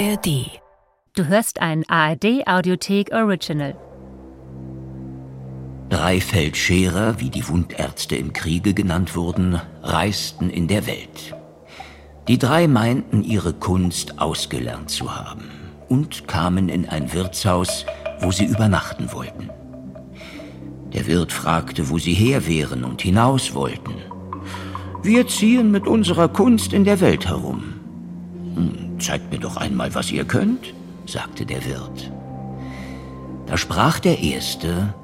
ARD. Du hörst ein ARD Audiothek Original. Drei Feldscherer, wie die Wundärzte im Kriege genannt wurden, reisten in der Welt. Die drei meinten, ihre Kunst ausgelernt zu haben und kamen in ein Wirtshaus, wo sie übernachten wollten. Der Wirt fragte, wo sie her wären und hinaus wollten. Wir ziehen mit unserer Kunst in der Welt herum. Zeigt mir doch einmal, was ihr könnt, sagte der Wirt. Da sprach der Erste,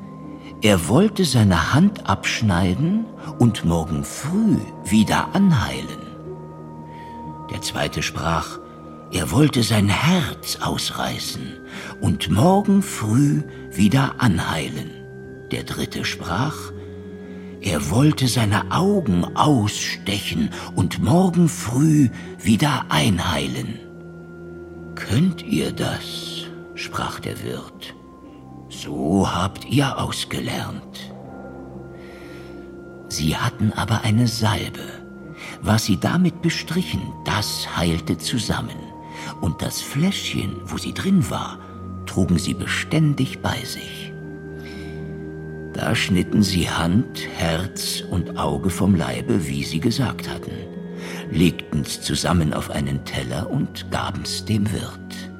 er wollte seine Hand abschneiden und morgen früh wieder anheilen. Der zweite sprach, er wollte sein Herz ausreißen und morgen früh wieder anheilen. Der dritte sprach, er wollte seine Augen ausstechen und morgen früh wieder einheilen. Könnt ihr das? sprach der Wirt. So habt ihr ausgelernt. Sie hatten aber eine Salbe. Was sie damit bestrichen, das heilte zusammen. Und das Fläschchen, wo sie drin war, trugen sie beständig bei sich. Da schnitten sie Hand, Herz und Auge vom Leibe, wie sie gesagt hatten, legten's zusammen auf einen Teller und gaben's dem Wirt.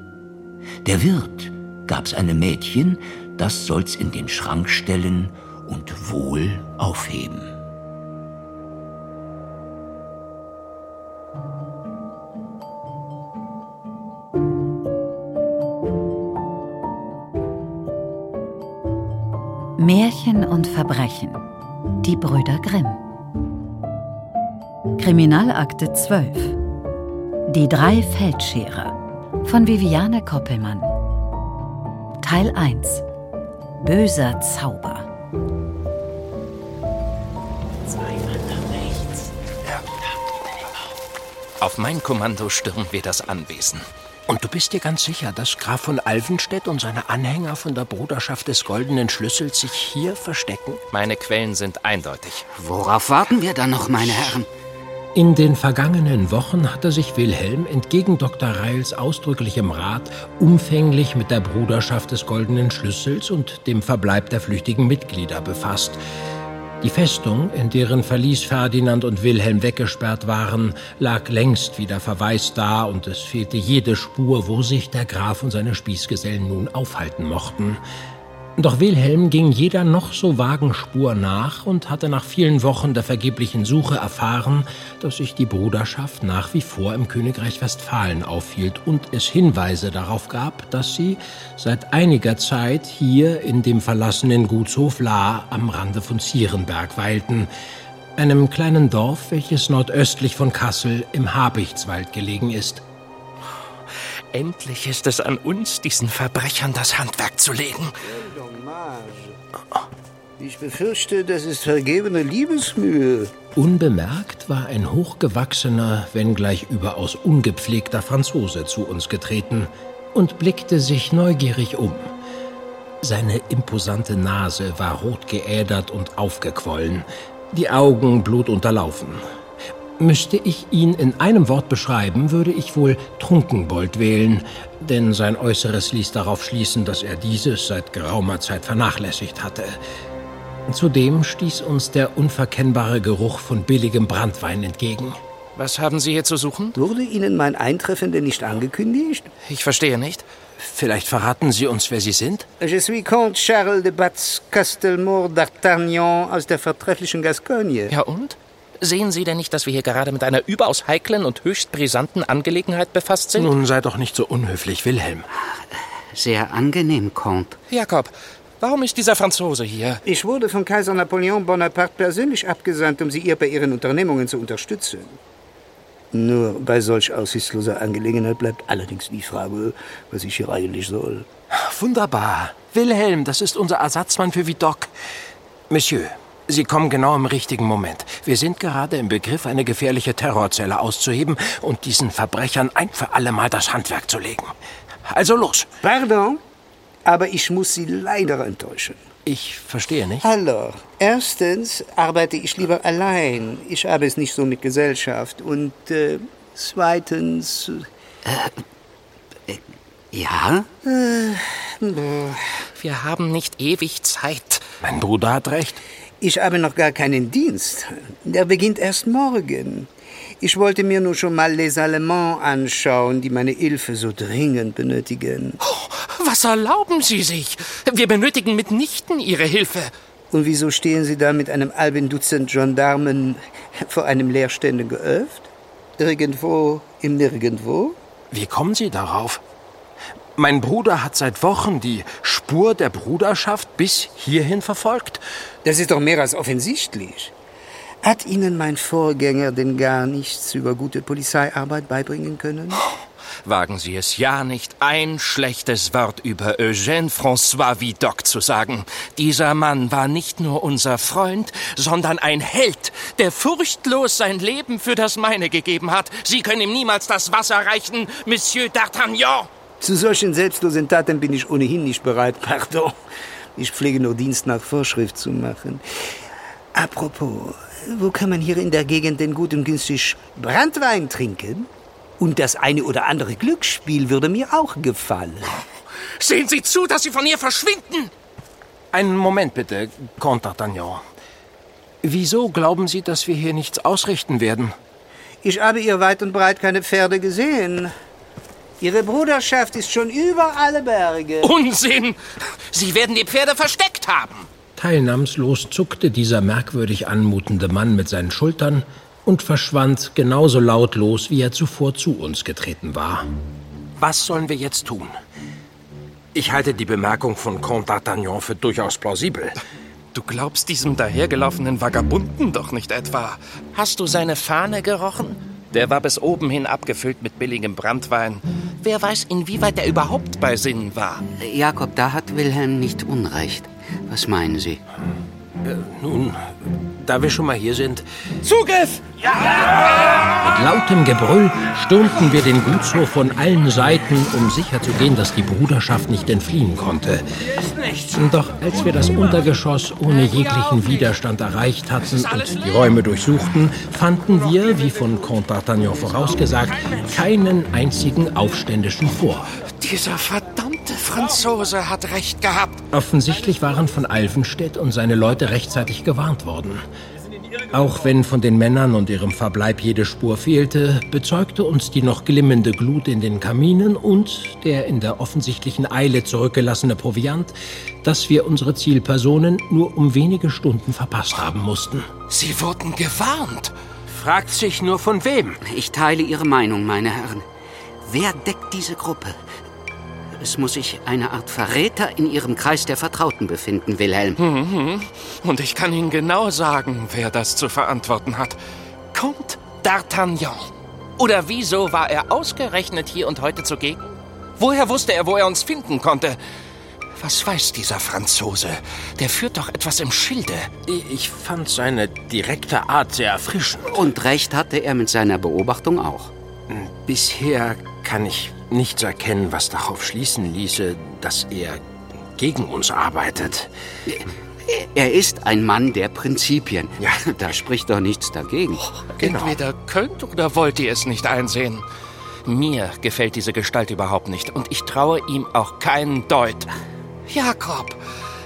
Der Wirt gab's einem Mädchen, das soll's in den Schrank stellen und wohl aufheben. Märchen und Verbrechen. Die Brüder Grimm. Kriminalakte 12. Die drei Feldscherer von Viviane Koppelmann. Teil 1. Böser Zauber. Auf mein Kommando stürmen wir das Anwesen. Und du bist dir ganz sicher, dass Graf von Alvenstedt und seine Anhänger von der Bruderschaft des Goldenen Schlüssels sich hier verstecken? Meine Quellen sind eindeutig. Worauf warten wir dann noch, meine Herren? In den vergangenen Wochen hatte sich Wilhelm entgegen Dr. Reils ausdrücklichem Rat umfänglich mit der Bruderschaft des Goldenen Schlüssels und dem Verbleib der flüchtigen Mitglieder befasst. Die Festung, in deren Verlies Ferdinand und Wilhelm weggesperrt waren, lag längst wieder verwaist da und es fehlte jede Spur, wo sich der Graf und seine Spießgesellen nun aufhalten mochten. Doch Wilhelm ging jeder noch so vagen Spur nach und hatte nach vielen Wochen der vergeblichen Suche erfahren, dass sich die Bruderschaft nach wie vor im Königreich Westfalen aufhielt und es Hinweise darauf gab, dass sie seit einiger Zeit hier in dem verlassenen Gutshof La am Rande von Zierenberg weilten, einem kleinen Dorf, welches nordöstlich von Kassel im Habichtswald gelegen ist. Endlich ist es an uns, diesen Verbrechern das Handwerk zu legen. Ich befürchte, das ist vergebene Liebesmühe. Unbemerkt war ein hochgewachsener, wenngleich überaus ungepflegter Franzose zu uns getreten und blickte sich neugierig um. Seine imposante Nase war rot geädert und aufgequollen, die Augen blutunterlaufen. Müsste ich ihn in einem Wort beschreiben, würde ich wohl Trunkenbold wählen, denn sein Äußeres ließ darauf schließen, dass er dieses seit geraumer Zeit vernachlässigt hatte. Zudem stieß uns der unverkennbare Geruch von billigem Brandwein entgegen. Was haben Sie hier zu suchen? Wurde Ihnen mein Eintreffen denn nicht angekündigt? Ich verstehe nicht. Vielleicht verraten Sie uns, wer Sie sind? Je suis Comte Charles de Batz Castelmour d'Artagnan aus der vortrefflichen Gascogne. Ja und? Sehen Sie denn nicht, dass wir hier gerade mit einer überaus heiklen und höchst brisanten Angelegenheit befasst sind? Nun sei doch nicht so unhöflich, Wilhelm. Sehr angenehm, Comte. Jakob, warum ist dieser Franzose hier? Ich wurde von Kaiser Napoleon Bonaparte persönlich abgesandt, um Sie ihr bei Ihren Unternehmungen zu unterstützen. Nur bei solch aussichtsloser Angelegenheit bleibt allerdings die Frage, was ich hier eigentlich soll. Wunderbar. Wilhelm, das ist unser Ersatzmann für Vidocq. Monsieur, Sie kommen genau im richtigen Moment. Wir sind gerade im Begriff, eine gefährliche Terrorzelle auszuheben und diesen Verbrechern ein für alle Mal das Handwerk zu legen. Also los. Pardon, aber ich muss Sie leider enttäuschen. Ich verstehe nicht. Hallo. Erstens arbeite ich lieber allein. Ich habe es nicht so mit Gesellschaft. Und äh, zweitens. Ja? Wir haben nicht ewig Zeit. Mein Bruder hat recht. Ich habe noch gar keinen Dienst. Der beginnt erst morgen. Ich wollte mir nur schon mal les Allemands anschauen, die meine Hilfe so dringend benötigen. Was erlauben Sie sich? Wir benötigen mitnichten Ihre Hilfe. Und wieso stehen Sie da mit einem halben Dutzend Gendarmen vor einem leerstehenden Geöft? Irgendwo im Nirgendwo? Wie kommen Sie darauf? Mein Bruder hat seit Wochen die Spur der Bruderschaft bis hierhin verfolgt. Das ist doch mehr als offensichtlich. Hat Ihnen mein Vorgänger denn gar nichts über gute Polizeiarbeit beibringen können? Wagen Sie es ja nicht, ein schlechtes Wort über Eugène François Vidocq zu sagen. Dieser Mann war nicht nur unser Freund, sondern ein Held, der furchtlos sein Leben für das meine gegeben hat. Sie können ihm niemals das Wasser reichen, Monsieur D'Artagnan. Zu solchen selbstlosen Taten bin ich ohnehin nicht bereit, pardon. Ich pflege nur Dienst nach Vorschrift zu machen. Apropos, wo kann man hier in der Gegend denn gut und günstig Brandwein trinken? Und das eine oder andere Glücksspiel würde mir auch gefallen. Sehen Sie zu, dass Sie von ihr verschwinden! Einen Moment bitte, Comte d'Artagnan. Wieso glauben Sie, dass wir hier nichts ausrichten werden? Ich habe ihr weit und breit keine Pferde gesehen. Ihre Bruderschaft ist schon über alle Berge. Unsinn! Sie werden die Pferde versteckt haben. Teilnahmslos zuckte dieser merkwürdig anmutende Mann mit seinen Schultern und verschwand genauso lautlos, wie er zuvor zu uns getreten war. Was sollen wir jetzt tun? Ich halte die Bemerkung von Comte d'Artagnan für durchaus plausibel. Du glaubst diesem dahergelaufenen Vagabunden doch nicht etwa. Hast du seine Fahne gerochen? Der war bis oben hin abgefüllt mit billigem Brandwein. Wer weiß, inwieweit er überhaupt bei Sinnen war. Jakob, da hat Wilhelm nicht Unrecht. Was meinen Sie? Äh, nun, da wir schon mal hier sind, Zugriff! Mit lautem Gebrüll stürmten wir den Gutshof von allen Seiten, um sicherzugehen, dass die Bruderschaft nicht entfliehen konnte. Doch als wir das Untergeschoss ohne jeglichen Widerstand erreicht hatten und die Räume durchsuchten, fanden wir, wie von Comte d'Artagnan vorausgesagt, keinen einzigen Aufständischen vor. Dieser verdammte Franzose hat recht gehabt. Offensichtlich waren von Alvenstedt und seine Leute rechtzeitig gewarnt worden. Auch wenn von den Männern und ihrem Verbleib jede Spur fehlte, bezeugte uns die noch glimmende Glut in den Kaminen und der in der offensichtlichen Eile zurückgelassene Proviant, dass wir unsere Zielpersonen nur um wenige Stunden verpasst haben mussten. Sie wurden gewarnt. Fragt sich nur von wem. Ich teile Ihre Meinung, meine Herren. Wer deckt diese Gruppe? Es muss sich eine Art Verräter in Ihrem Kreis der Vertrauten befinden, Wilhelm. Und ich kann Ihnen genau sagen, wer das zu verantworten hat. Comte d'Artagnan. Oder wieso war er ausgerechnet hier und heute zugegen? Woher wusste er, wo er uns finden konnte? Was weiß dieser Franzose? Der führt doch etwas im Schilde. Ich fand seine direkte Art sehr erfrischend. Und recht hatte er mit seiner Beobachtung auch. Bisher kann ich nichts erkennen, was darauf schließen ließe, dass er gegen uns arbeitet. Er ist ein Mann der Prinzipien. Ja. Da spricht doch nichts dagegen. Genau. Entweder könnt oder wollt ihr es nicht einsehen. Mir gefällt diese Gestalt überhaupt nicht und ich traue ihm auch keinen Deut. Jakob,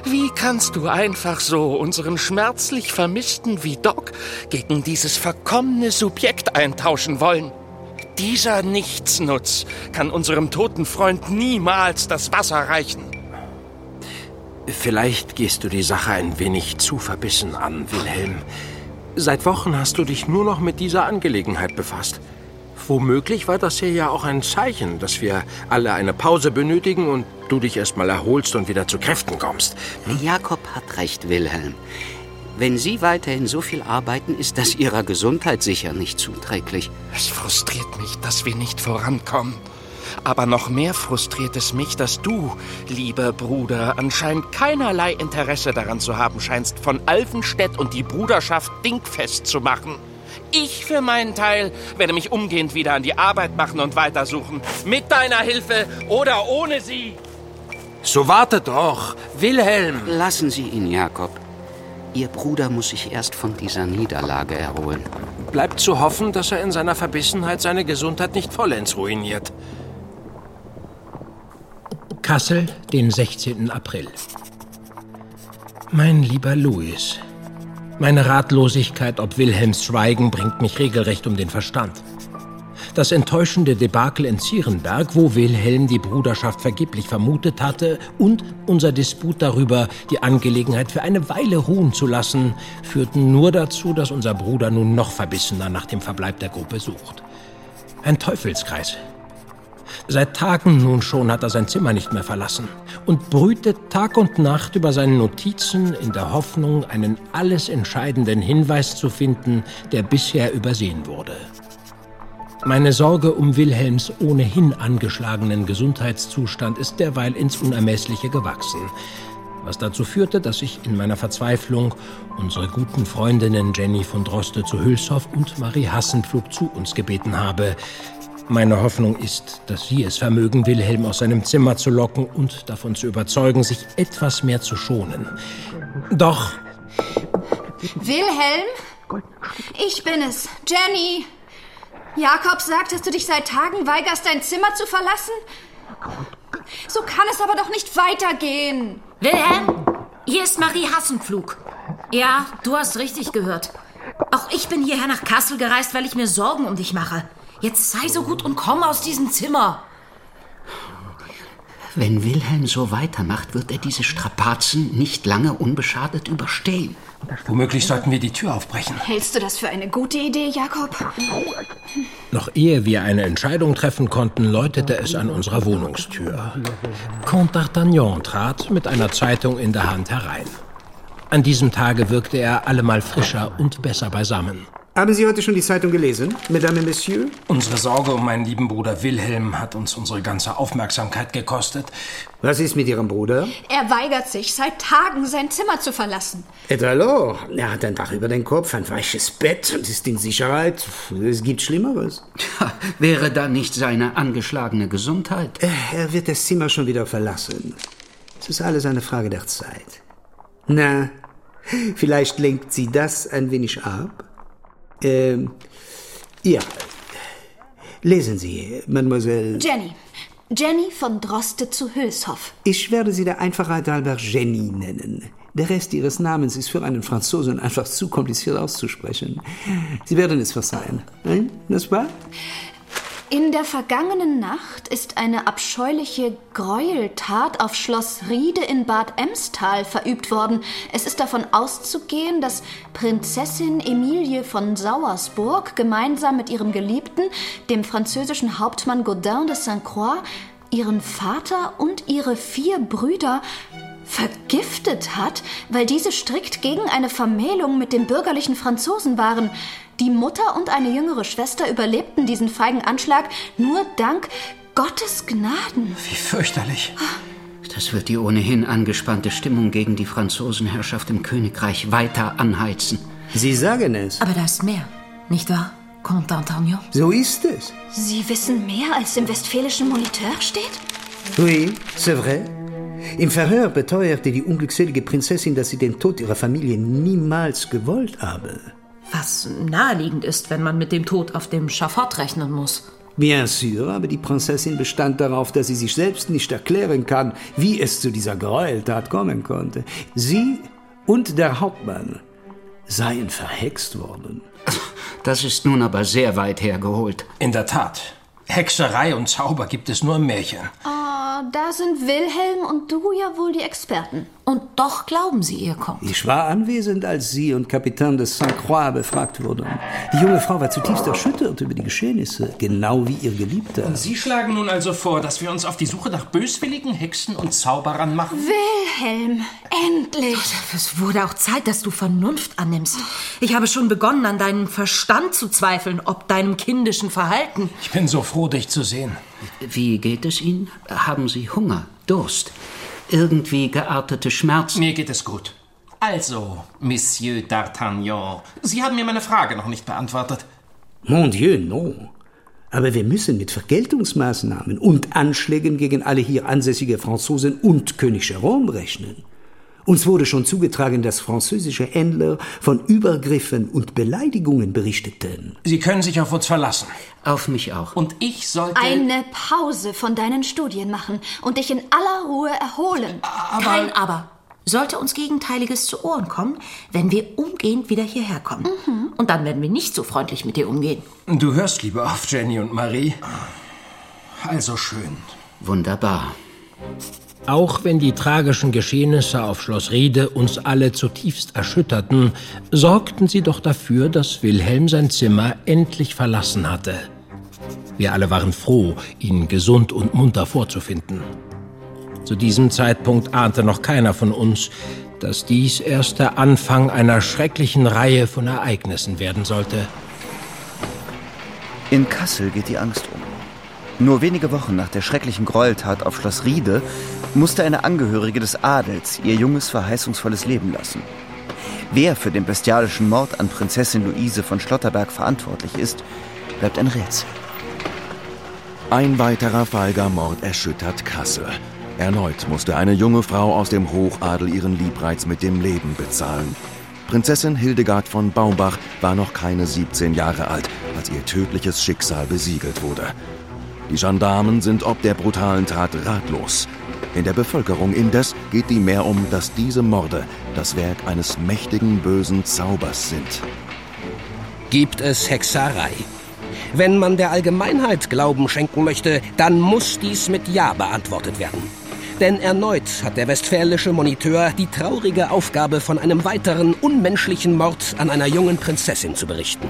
wie kannst du einfach so unseren schmerzlich vermissten Vidocq gegen dieses verkommene Subjekt eintauschen wollen? Dieser Nichtsnutz kann unserem toten Freund niemals das Wasser reichen. Vielleicht gehst du die Sache ein wenig zu verbissen an, Wilhelm. Seit Wochen hast du dich nur noch mit dieser Angelegenheit befasst. Womöglich war das hier ja auch ein Zeichen, dass wir alle eine Pause benötigen und du dich erstmal erholst und wieder zu Kräften kommst. Jakob hat recht, Wilhelm. Wenn Sie weiterhin so viel arbeiten, ist das Ihrer Gesundheit sicher nicht zuträglich. Es frustriert mich, dass wir nicht vorankommen. Aber noch mehr frustriert es mich, dass du, lieber Bruder, anscheinend keinerlei Interesse daran zu haben scheinst, von Alfenstedt und die Bruderschaft dingfest zu machen. Ich für meinen Teil werde mich umgehend wieder an die Arbeit machen und weitersuchen. Mit deiner Hilfe oder ohne sie. So warte doch, Wilhelm! Lassen Sie ihn, Jakob. Ihr Bruder muss sich erst von dieser Niederlage erholen. Bleibt zu hoffen, dass er in seiner Verbissenheit seine Gesundheit nicht vollends ruiniert. Kassel, den 16. April. Mein lieber Louis, meine Ratlosigkeit ob Wilhelms Schweigen bringt mich regelrecht um den Verstand. Das enttäuschende Debakel in Zierenberg, wo Wilhelm die Bruderschaft vergeblich vermutet hatte, und unser Disput darüber, die Angelegenheit für eine Weile ruhen zu lassen, führten nur dazu, dass unser Bruder nun noch verbissener nach dem Verbleib der Gruppe sucht. Ein Teufelskreis. Seit Tagen nun schon hat er sein Zimmer nicht mehr verlassen und brütet Tag und Nacht über seine Notizen in der Hoffnung, einen alles entscheidenden Hinweis zu finden, der bisher übersehen wurde. Meine Sorge um Wilhelms ohnehin angeschlagenen Gesundheitszustand ist derweil ins Unermessliche gewachsen, was dazu führte, dass ich in meiner Verzweiflung unsere guten Freundinnen Jenny von Droste zu Hülshoff und Marie Hassenpflug zu uns gebeten habe. Meine Hoffnung ist, dass Sie es vermögen, Wilhelm aus seinem Zimmer zu locken und davon zu überzeugen, sich etwas mehr zu schonen. Doch. Wilhelm? Ich bin es, Jenny. Jakob sagt, dass du dich seit Tagen weigerst, dein Zimmer zu verlassen? So kann es aber doch nicht weitergehen. Wilhelm, hier ist Marie Hassenpflug. Ja, du hast richtig gehört. Auch ich bin hierher nach Kassel gereist, weil ich mir Sorgen um dich mache. Jetzt sei so gut und komm aus diesem Zimmer. Wenn Wilhelm so weitermacht, wird er diese Strapazen nicht lange unbeschadet überstehen. Womöglich sollten wir die Tür aufbrechen. Hältst du das für eine gute Idee, Jakob? Noch ehe wir eine Entscheidung treffen konnten, läutete es an unserer Wohnungstür. Comte d'Artagnan trat mit einer Zeitung in der Hand herein. An diesem Tage wirkte er allemal frischer und besser beisammen. Haben Sie heute schon die Zeitung gelesen, Mesdames et Messieurs? Unsere Sorge um meinen lieben Bruder Wilhelm hat uns unsere ganze Aufmerksamkeit gekostet. Was ist mit Ihrem Bruder? Er weigert sich seit Tagen, sein Zimmer zu verlassen. Et alors? Er hat ein Dach über den Kopf, ein weiches Bett und ist in Sicherheit. Es gibt Schlimmeres. Ja, wäre da nicht seine angeschlagene Gesundheit? Äh, Er wird das Zimmer schon wieder verlassen. Es ist alles eine Frage der Zeit. Na, vielleicht lenkt Sie das ein wenig ab? Ähm, ja. Lesen Sie, Mademoiselle. Jenny. Jenny von Droste zu Hülshoff. Ich werde Sie der Einfachheit halber Jenny nennen. Der Rest Ihres Namens ist für einen Franzosen einfach zu kompliziert auszusprechen. Sie werden es verzeihen. Nein, das war? In der vergangenen Nacht ist eine abscheuliche Gräueltat auf Schloss Riede in Bad Emstal verübt worden. Es ist davon auszugehen, dass Prinzessin Emilie von Sauersburg gemeinsam mit ihrem Geliebten, dem französischen Hauptmann Gaudin de Saint-Croix, ihren Vater und ihre vier Brüder vergiftet hat, weil diese strikt gegen eine Vermählung mit dem bürgerlichen Franzosen waren. Die Mutter und eine jüngere Schwester überlebten diesen feigen Anschlag nur dank Gottes Gnaden. Wie fürchterlich. Das wird die ohnehin angespannte Stimmung gegen die Franzosenherrschaft im Königreich weiter anheizen. Sie sagen es. Aber da ist mehr, nicht wahr, Comte d'Artagnan? So ist es. Sie wissen mehr, als im westfälischen Moniteur steht? Oui, c'est vrai. Im Verhör beteuerte die unglückselige Prinzessin, dass sie den Tod ihrer Familie niemals gewollt habe. Was naheliegend ist, wenn man mit dem Tod auf dem Schafott rechnen muss. Bien sûr, aber die Prinzessin bestand darauf, dass sie sich selbst nicht erklären kann, wie es zu dieser Gräueltat kommen konnte. Sie und der Hauptmann seien verhext worden. Das ist nun aber sehr weit hergeholt. In der Tat. Hexerei und Zauber gibt es nur im Märchen. Ah, da sind Wilhelm und du ja wohl die Experten. Und doch glauben Sie ihr, Comte. Ich war anwesend, als Sie und Kapitän de Saint-Croix befragt wurden. Die junge Frau war zutiefst erschüttert über die Geschehnisse, genau wie ihr Geliebter. Sie schlagen nun also vor, dass wir uns auf die Suche nach böswilligen Hexen und Zauberern machen? Wilhelm, endlich! Es wurde auch Zeit, dass du Vernunft annimmst. Ich habe schon begonnen, an deinem Verstand zu zweifeln, ob deinem kindischen Verhalten. Ich bin so froh, dich zu sehen. Wie geht es Ihnen? Haben Sie Hunger, Durst, irgendwie geartete Schmerzen? Mir geht es gut. Also, Monsieur d'Artagnan, Sie haben mir meine Frage noch nicht beantwortet. Mon Dieu, non. Aber wir müssen mit Vergeltungsmaßnahmen und Anschlägen gegen alle hier ansässige Franzosen und König Jérôme rechnen. Uns wurde schon zugetragen, dass französische Händler von Übergriffen und Beleidigungen berichteten. Sie können sich auf uns verlassen. Auf mich auch. Und ich sollte... Eine Pause von deinen Studien machen und dich in aller Ruhe erholen. Aber Kein Aber. Sollte uns Gegenteiliges zu Ohren kommen, werden wir umgehend wieder hierher kommen. Mhm. Und dann werden wir nicht so freundlich mit dir umgehen. Du hörst lieber auf Jenny und Marie. Also schön. Wunderbar. Auch wenn die tragischen Geschehnisse auf Schloss Riede uns alle zutiefst erschütterten, sorgten sie doch dafür, dass Wilhelm sein Zimmer endlich verlassen hatte. Wir alle waren froh, ihn gesund und munter vorzufinden. Zu diesem Zeitpunkt ahnte noch keiner von uns, dass dies erst der Anfang einer schrecklichen Reihe von Ereignissen werden sollte. In Kassel geht die Angst um. Nur wenige Wochen nach der schrecklichen Gräueltat auf Schloss Riede musste eine Angehörige des Adels ihr junges, verheißungsvolles Leben lassen. Wer für den bestialischen Mord an Prinzessin Luise von Schlotterberg verantwortlich ist, bleibt ein Rätsel. Ein weiterer feiger Mord erschüttert Kassel. Erneut musste eine junge Frau aus dem Hochadel ihren Liebreiz mit dem Leben bezahlen. Prinzessin Hildegard von Baumbach war noch keine 17 Jahre alt, als ihr tödliches Schicksal besiegelt wurde. Die Gendarmen sind ob der brutalen Tat ratlos. In der Bevölkerung indes geht die mehr um, dass diese Morde das Werk eines mächtigen bösen Zaubers sind. Gibt es Hexerei? Wenn man der Allgemeinheit Glauben schenken möchte, dann muss dies mit Ja beantwortet werden. Denn erneut hat der westfälische Moniteur die traurige Aufgabe, von einem weiteren unmenschlichen Mord an einer jungen Prinzessin zu berichten.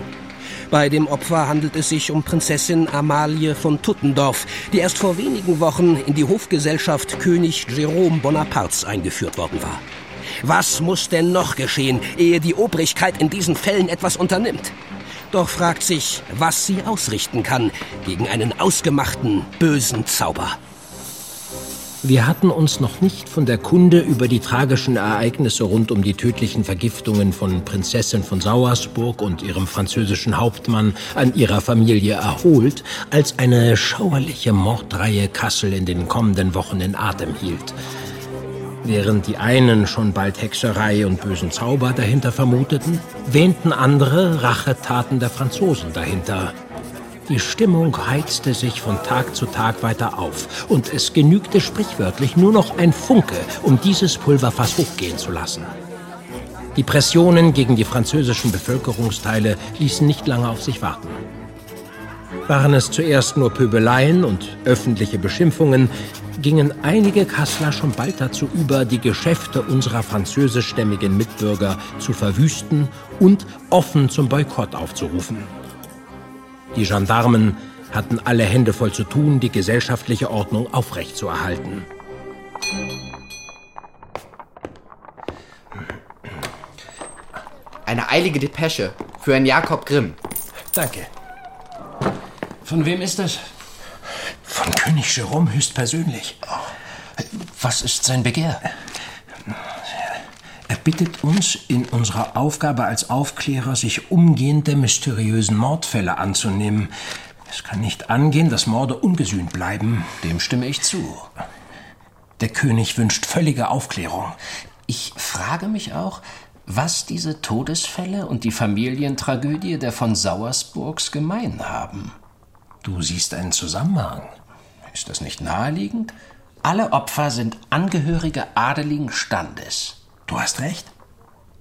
Bei dem Opfer handelt es sich um Prinzessin Amalie von Tuttendorf, die erst vor wenigen Wochen in die Hofgesellschaft König Jerome Bonapartes eingeführt worden war. Was muss denn noch geschehen, ehe die Obrigkeit in diesen Fällen etwas unternimmt? Doch fragt sich, was sie ausrichten kann gegen einen ausgemachten, bösen Zauber. Wir hatten uns noch nicht von der Kunde über die tragischen Ereignisse rund um die tödlichen Vergiftungen von Prinzessin von Sauersburg und ihrem französischen Hauptmann an ihrer Familie erholt, als eine schauerliche Mordreihe Kassel in den kommenden Wochen in Atem hielt. Während die einen schon bald Hexerei und bösen Zauber dahinter vermuteten, wähnten andere Rachetaten der Franzosen dahinter. Die Stimmung heizte sich von Tag zu Tag weiter auf, und es genügte sprichwörtlich nur noch ein Funke, um dieses Pulverfass hochgehen zu lassen. Die Pressionen gegen die französischen Bevölkerungsteile ließen nicht lange auf sich warten. Waren es zuerst nur Pöbeleien und öffentliche Beschimpfungen, gingen einige Kassler schon bald dazu über, die Geschäfte unserer französischstämmigen Mitbürger zu verwüsten und offen zum Boykott aufzurufen. Die Gendarmen hatten alle Hände voll zu tun, die gesellschaftliche Ordnung aufrechtzuerhalten. Eine eilige Depesche für Herrn Jakob Grimm. Danke. Von wem ist das? Von König Jerome höchstpersönlich. Was ist sein Begehr? Er bittet uns, in unserer Aufgabe als Aufklärer sich umgehend der mysteriösen Mordfälle anzunehmen. Es kann nicht angehen, dass Morde ungesühnt bleiben. Dem stimme ich zu. Der König wünscht völlige Aufklärung. Ich frage mich auch, was diese Todesfälle und die Familientragödie der von Sauersburgs gemein haben. Du siehst einen Zusammenhang. Ist das nicht naheliegend? Alle Opfer sind Angehörige adeligen Standes. Du hast recht.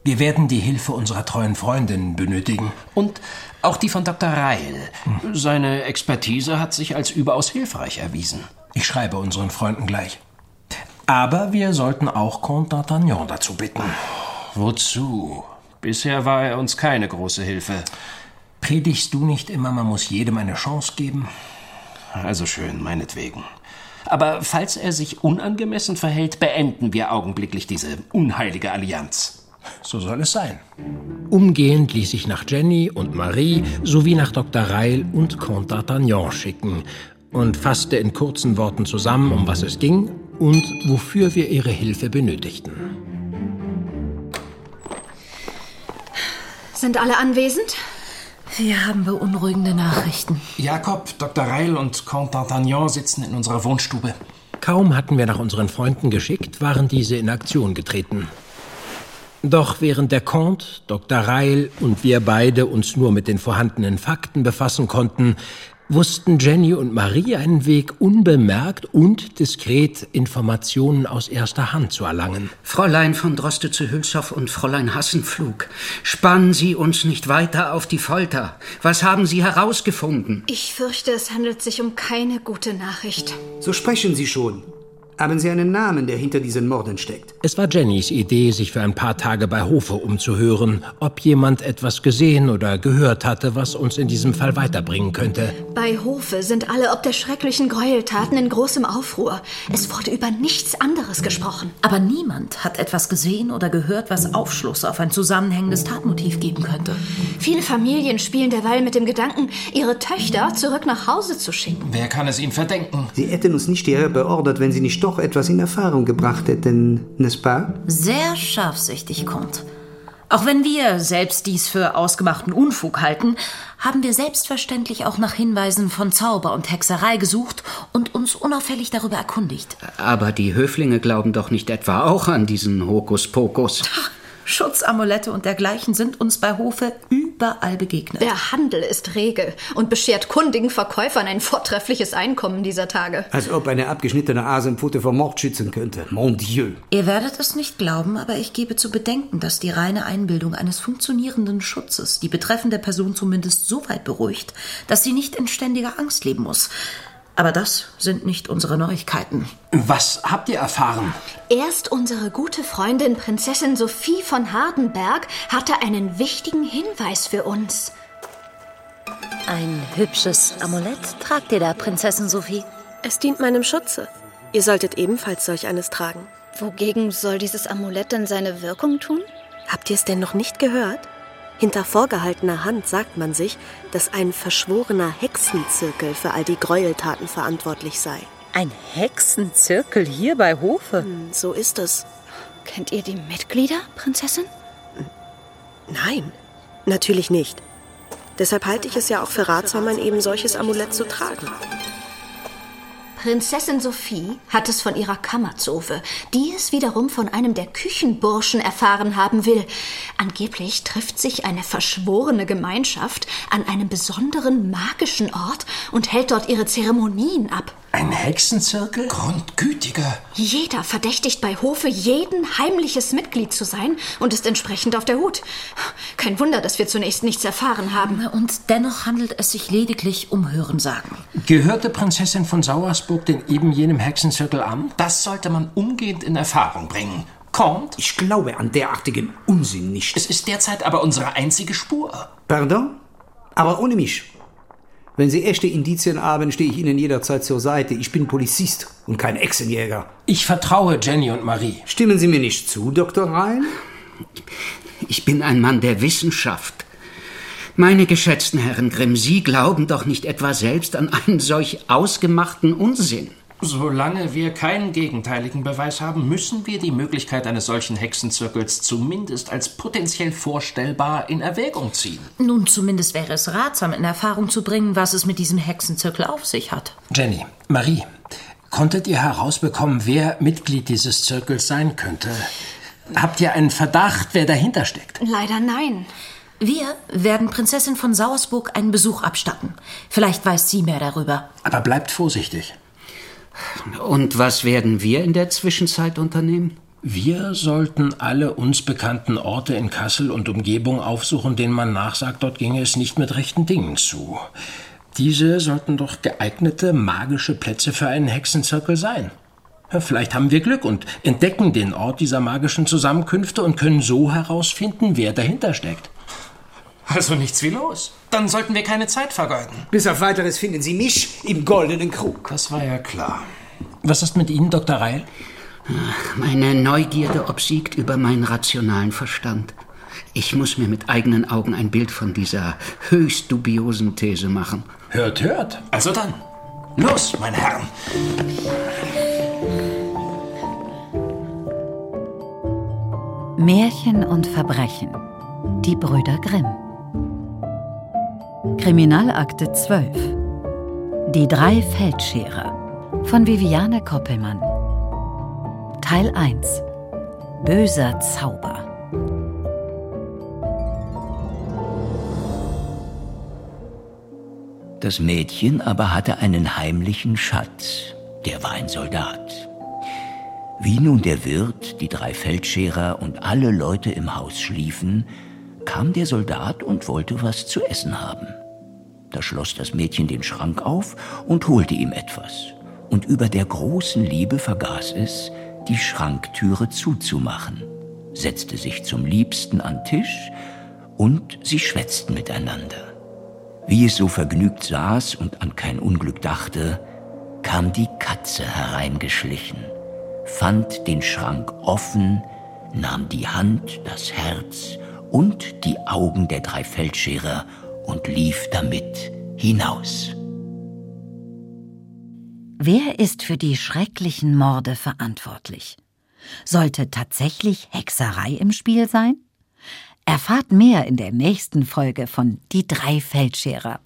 Wir werden die Hilfe unserer treuen Freundin benötigen. Und auch die von Dr. Reil. Hm. Seine Expertise hat sich als überaus hilfreich erwiesen. Ich schreibe unseren Freunden gleich. Aber wir sollten auch Comte d'Artagnan dazu bitten. Wozu? Bisher war er uns keine große Hilfe. Predigst du nicht immer, man muss jedem eine Chance geben? Also schön, meinetwegen. Aber falls er sich unangemessen verhält, beenden wir augenblicklich diese unheilige Allianz. So soll es sein. Umgehend ließ ich nach Jenny und Marie sowie nach Dr. Reil und Comte d'Artagnan schicken und fasste in kurzen Worten zusammen, um was es ging und wofür wir ihre Hilfe benötigten. Sind alle anwesend? Wir haben beunruhigende Nachrichten. Jakob, Dr. Reil und Comte d'Artagnan sitzen in unserer Wohnstube. Kaum hatten wir nach unseren Freunden geschickt, waren diese in Aktion getreten. Doch während der Comte, Dr. Reil und wir beide uns nur mit den vorhandenen Fakten befassen konnten, wussten Jenny und Marie einen Weg, unbemerkt und diskret Informationen aus erster Hand zu erlangen. Fräulein von Droste zu Hülshoff und Fräulein Hassenflug, spannen Sie uns nicht weiter auf die Folter. Was haben Sie herausgefunden? Ich fürchte, es handelt sich um keine gute Nachricht. So sprechen Sie schon. Haben Sie einen Namen, der hinter diesen Morden steckt? Es war Jennys Idee, sich für ein paar Tage bei Hofe umzuhören, ob jemand etwas gesehen oder gehört hatte, was uns in diesem Fall weiterbringen könnte. Bei Hofe sind alle ob der schrecklichen Gräueltaten in großem Aufruhr. Es wurde über nichts anderes gesprochen. Aber niemand hat etwas gesehen oder gehört, was Aufschluss auf ein zusammenhängendes Tatmotiv geben könnte. Viele Familien spielen derweil mit dem Gedanken, ihre Töchter zurück nach Hause zu schicken. Wer kann es ihm verdenken? Sie hätten uns nicht hierher beordert, wenn Sie nicht doch etwas in Erfahrung gebracht hätten, n'est-ce pas? Sehr scharfsichtig, Comte. Auch wenn wir selbst dies für ausgemachten Unfug halten, haben wir selbstverständlich auch nach Hinweisen von Zauber und Hexerei gesucht und uns unauffällig darüber erkundigt. Aber die Höflinge glauben doch nicht etwa auch an diesen Hokuspokus. Schutzamulette und dergleichen sind uns bei Hofe überall begegnet. Der Handel ist rege und beschert kundigen Verkäufern ein vortreffliches Einkommen dieser Tage. Als ob eine abgeschnittene Asenpfote vor Mord schützen könnte. Mon Dieu. Ihr werdet es nicht glauben, aber ich gebe zu bedenken, dass die reine Einbildung eines funktionierenden Schutzes die betreffende Person zumindest so weit beruhigt, dass sie nicht in ständiger Angst leben muss. Aber das sind nicht unsere Neuigkeiten. Was habt ihr erfahren? Erst unsere gute Freundin Prinzessin Sophie von Hardenberg hatte einen wichtigen Hinweis für uns. Ein hübsches Amulett tragt ihr da, Prinzessin Sophie. Es dient meinem Schutze. Ihr solltet ebenfalls solch eines tragen. Wogegen soll dieses Amulett denn seine Wirkung tun? Habt ihr es denn noch nicht gehört? Hinter vorgehaltener Hand sagt man sich, dass ein verschworener Hexenzirkel für all die Gräueltaten verantwortlich sei. Ein Hexenzirkel hier bei Hofe? So ist es. Kennt ihr die Mitglieder, Prinzessin? Nein, natürlich nicht. Deshalb halte ich es ja auch für ratsam, ein eben solches Amulett zu tragen. Prinzessin Sophie hat es von ihrer Kammerzofe, die es wiederum von einem der Küchenburschen erfahren haben will. Angeblich trifft sich eine verschworene Gemeinschaft an einem besonderen magischen Ort und hält dort ihre Zeremonien ab. Ein Hexenzirkel? Grundgütiger. Jeder verdächtigt bei Hofe jeden heimliches Mitglied zu sein und ist entsprechend auf der Hut. Kein Wunder, dass wir zunächst nichts erfahren haben. Und dennoch handelt es sich lediglich um Hörensagen. Gehörte Prinzessin von Sauersburg denn eben jenem Hexenzirkel an? Das sollte man umgehend in Erfahrung bringen. Kommt? Ich glaube an derartigen Unsinn nicht. Es ist derzeit aber unsere einzige Spur. Pardon? Aber ohne mich. Wenn Sie echte Indizien haben, stehe ich Ihnen jederzeit zur Seite. Ich bin Polizist und kein Echsenjäger. Ich vertraue Jenny und Marie. Stimmen Sie mir nicht zu, Dr. Rhein? Ich bin ein Mann der Wissenschaft. Meine geschätzten Herren Grimm, Sie glauben doch nicht etwa selbst an einen solch ausgemachten Unsinn. Solange wir keinen gegenteiligen Beweis haben, müssen wir die Möglichkeit eines solchen Hexenzirkels zumindest als potenziell vorstellbar in Erwägung ziehen. Nun, zumindest wäre es ratsam, in Erfahrung zu bringen, was es mit diesem Hexenzirkel auf sich hat. Jenny, Marie, konntet ihr herausbekommen, wer Mitglied dieses Zirkels sein könnte? Habt ihr einen Verdacht, wer dahinter steckt? Leider nein. Wir werden Prinzessin von Sauersburg einen Besuch abstatten. Vielleicht weiß sie mehr darüber. Aber bleibt vorsichtig. Und was werden wir in der Zwischenzeit unternehmen? Wir sollten alle uns bekannten Orte in Kassel und Umgebung aufsuchen, denen man nachsagt, dort ginge es nicht mit rechten Dingen zu. Diese sollten doch geeignete magische Plätze für einen Hexenzirkel sein. Vielleicht haben wir Glück und entdecken den Ort dieser magischen Zusammenkünfte und können so herausfinden, wer dahinter steckt. Also nichts wie los. Dann sollten wir keine Zeit vergeuden. Bis auf weiteres finden Sie mich im goldenen Krug. Das war ja klar. Was ist mit Ihnen, Dr. Reil? Meine Neugierde obsiegt über meinen rationalen Verstand. Ich muss mir mit eigenen Augen ein Bild von dieser höchst dubiosen These machen. Hört, hört. Also dann. Los, meine Herren. Märchen und Verbrechen. Die Brüder Grimm. Kriminalakte 12. Die drei Feldscherer. von Viviane Koppelmann. Teil 1 Böser Zauber Das Mädchen aber hatte einen heimlichen Schatz, der war ein Soldat. Wie nun der Wirt, die drei Feldscherer und alle Leute im Haus schliefen, kam der Soldat und wollte was zu essen haben. Da schloss das Mädchen den Schrank auf und holte ihm etwas. Und über der großen Liebe vergaß es, die Schranktüre zuzumachen, setzte sich zum Liebsten an Tisch und sie schwätzten miteinander. Wie es so vergnügt saß und an kein Unglück dachte, kam die Katze hereingeschlichen, fand den Schrank offen, nahm die Hand, das Herz und die Augen der drei Feldscherer und lief damit hinaus. Wer ist für die schrecklichen Morde verantwortlich? Sollte tatsächlich Hexerei im Spiel sein? Erfahrt mehr in der nächsten Folge von Die drei Feldscherer.